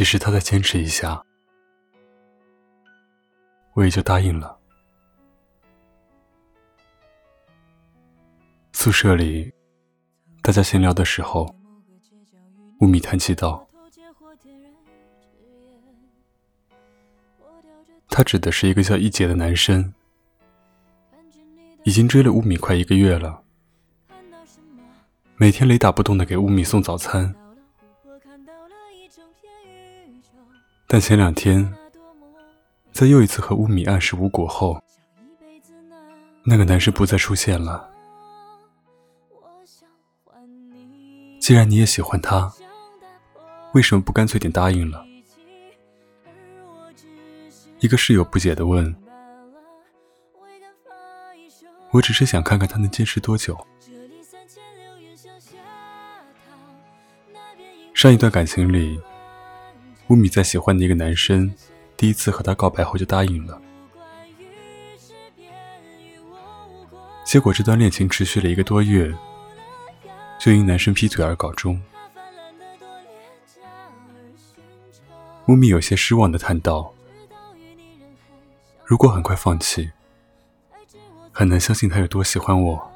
其实他再坚持一下，我也就答应了。宿舍里，大家闲聊的时候，乌米叹气道：“他指的是一个叫一杰的男生，已经追了乌米快一个月了，每天雷打不动的给乌米送早餐。但前两天，在又一次和乌米暗示无果后，那个男生不再出现了。”既然你也喜欢他，为什么不干脆点答应了？一个室友不解的问：“我只是想看看他能坚持多久。”上一段感情里，乌米在喜欢的一个男生第一次和他告白后就答应了，结果这段恋情持续了一个多月。就因男生劈腿而告终。乌米有些失望的叹道：“如果很快放弃，很难相信他有多喜欢我。”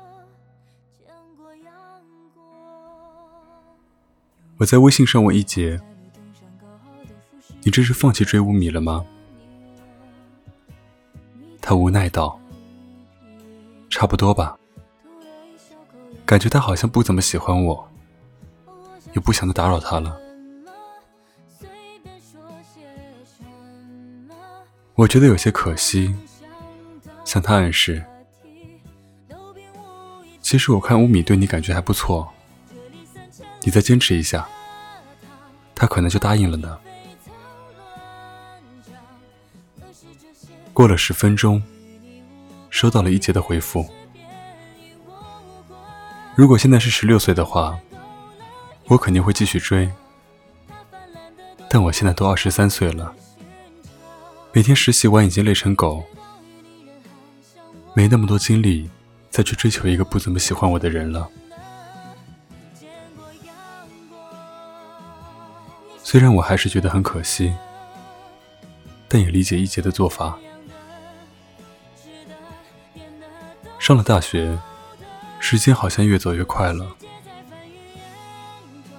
我在微信上问一杰：“你这是放弃追乌米了吗？”他无奈道：“差不多吧。”感觉他好像不怎么喜欢我，也不想再打扰他了。我觉得有些可惜，向他暗示，其实我看乌米对你感觉还不错，你再坚持一下，他可能就答应了呢。过了十分钟，收到了一杰的回复。如果现在是十六岁的话，我肯定会继续追。但我现在都二十三岁了，每天实习完已经累成狗，没那么多精力再去追求一个不怎么喜欢我的人了。虽然我还是觉得很可惜，但也理解一杰的做法。上了大学。时间好像越走越快了。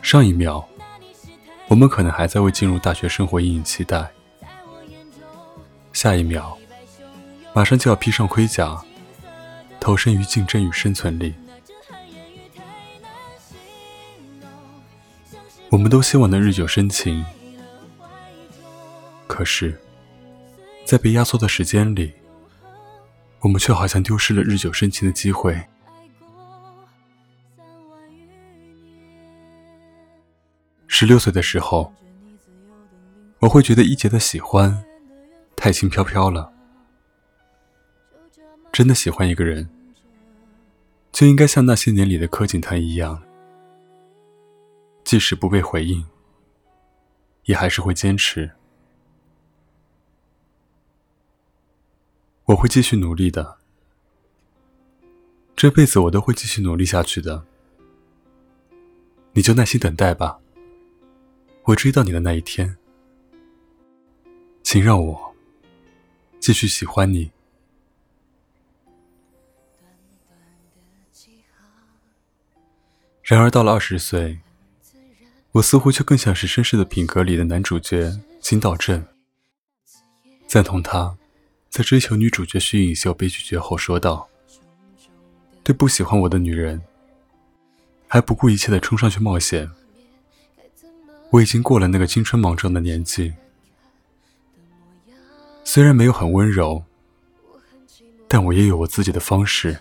上一秒，我们可能还在为进入大学生活隐隐期待；下一秒，马上就要披上盔甲，投身于竞争与生存里。我们都希望能日久生情，可是，在被压缩的时间里，我们却好像丢失了日久生情的机会。十六岁的时候，我会觉得一杰的喜欢太轻飘飘了。真的喜欢一个人，就应该像那些年里的柯景腾一样，即使不被回应，也还是会坚持。我会继续努力的，这辈子我都会继续努力下去的。你就耐心等待吧。我追到你的那一天，请让我继续喜欢你。然而到了二十岁，我似乎却更像是绅士的品格里的男主角金道正，赞同他在追求女主角徐颖秀被拒绝后说道：“对不喜欢我的女人，还不顾一切的冲上去冒险。”我已经过了那个青春莽撞的年纪，虽然没有很温柔，但我也有我自己的方式，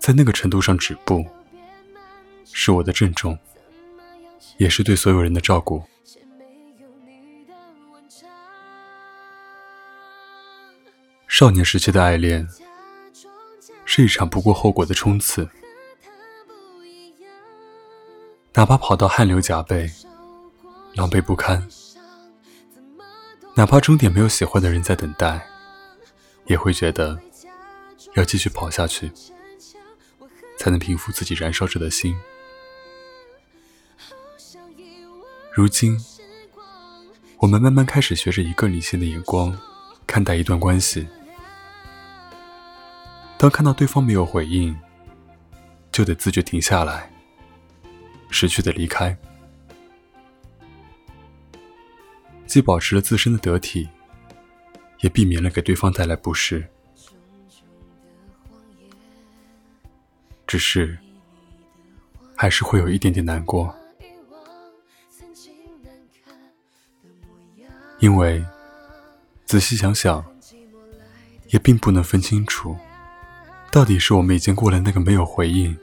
在那个程度上止步，是我的郑重，也是对所有人的照顾。少年时期的爱恋，是一场不顾后果的冲刺。哪怕跑到汗流浃背、狼狈不堪，哪怕终点没有喜欢的人在等待，也会觉得要继续跑下去，才能平复自己燃烧着的心。如今，我们慢慢开始学着以更理性的眼光看待一段关系。当看到对方没有回应，就得自觉停下来，识趣的离开，既保持了自身的得体，也避免了给对方带来不适。只是，还是会有一点点难过。因为仔细想想，也并不能分清楚，到底是我们已经过了那个没有回应，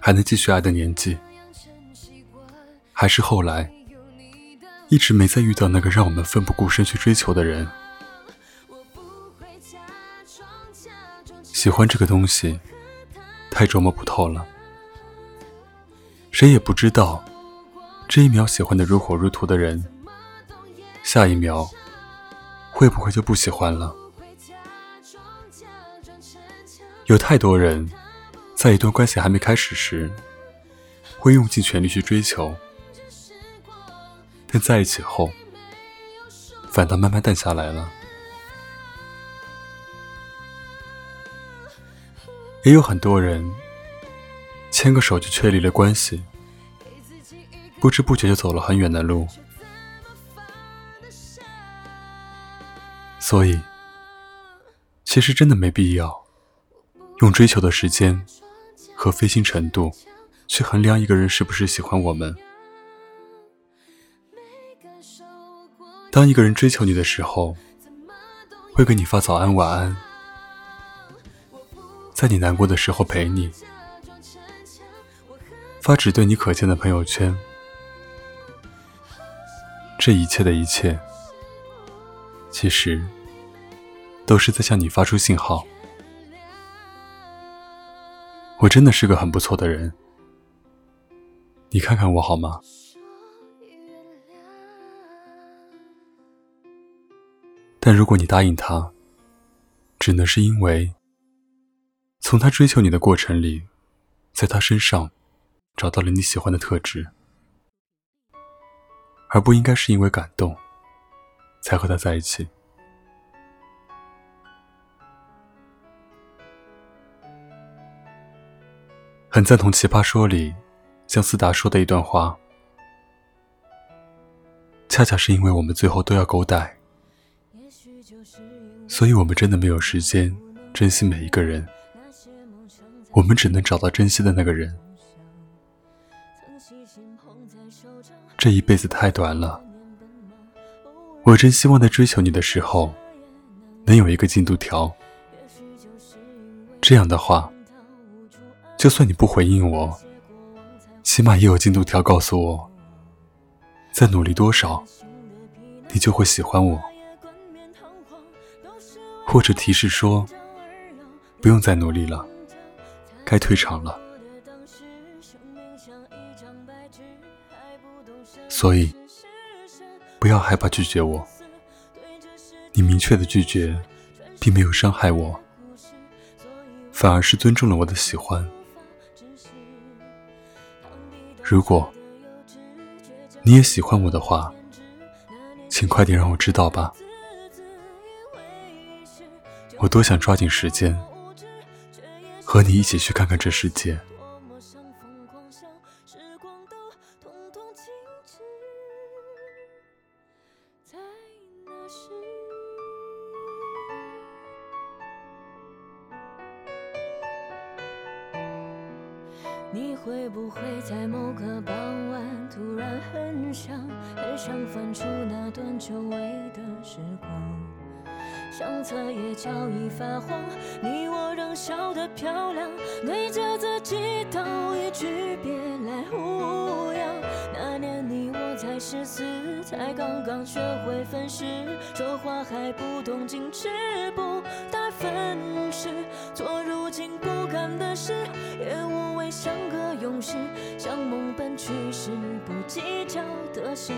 还能继续爱的年纪，还是后来一直没再遇到那个让我们奋不顾身去追求的人。喜欢这个东西，太琢磨不透了。谁也不知道，这一秒喜欢的如火如荼的人。下一秒，会不会就不喜欢了？有太多人，在一段关系还没开始时，会用尽全力去追求，但在一起后，反倒慢慢淡下来了。也有很多人，牵个手就确立了关系，不知不觉就走了很远的路。所以，其实真的没必要用追求的时间和费心程度去衡量一个人是不是喜欢我们。当一个人追求你的时候，会给你发早安晚安，在你难过的时候陪你，发只对你可见的朋友圈，这一切的一切，其实。都是在向你发出信号。我真的是个很不错的人，你看看我好吗？但如果你答应他，只能是因为从他追求你的过程里，在他身上找到了你喜欢的特质，而不应该是因为感动才和他在一起。很赞同《奇葩说》里姜思达说的一段话：“恰恰是因为我们最后都要勾带，所以我们真的没有时间珍惜每一个人。我们只能找到珍惜的那个人。这一辈子太短了，我真希望在追求你的时候，能有一个进度条。这样的话。”就算你不回应我，起码也有进度条告诉我，再努力多少，你就会喜欢我，或者提示说，不用再努力了，该退场了。所以，不要害怕拒绝我，你明确的拒绝，并没有伤害我，反而是尊重了我的喜欢。如果你也喜欢我的话，请快点让我知道吧。我多想抓紧时间和你一起去看看这世界。你会不会在某个傍晚突然很想很想翻出那段久违的时光？相册也早已发黄，你我仍笑得漂亮，对着自己道一句别来无恙。那年你我才十四，才刚刚学会分饰，说话还不懂矜持，不带粉饰，做如今不甘的事，也无畏像个勇士，像梦奔去时不计较得失。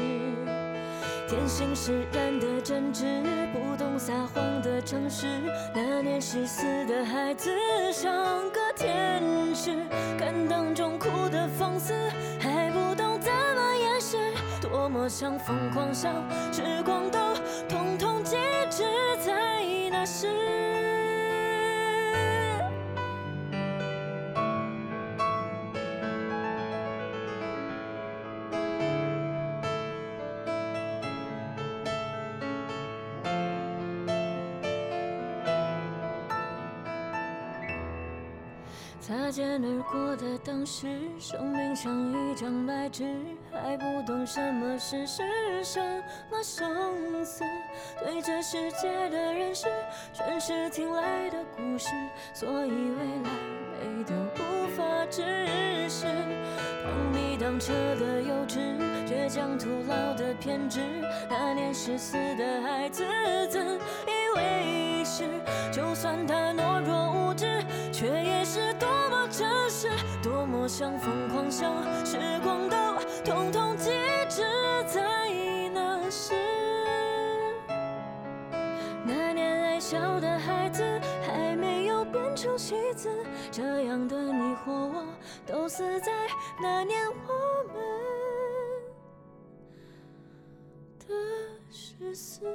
天性使然的真挚，不懂撒谎的诚实。那年十四的孩子像个天使，敢当众哭的放肆，还不懂怎么掩饰。多么想疯狂，想时光都统统静止在那时。擦肩而过的当时，生命像一张白纸，还不懂什么是是，什么生死。对这世界的认识，全是听来的故事，所以未来美得无法直视。当你当车的幼稚，倔强徒劳的偏执，那年十四的孩子自以为是？就算他懦弱想疯狂，想时光都统统静止在那时。那年爱笑的孩子还没有变成戏子，这样的你或我都死在那年我们的十四。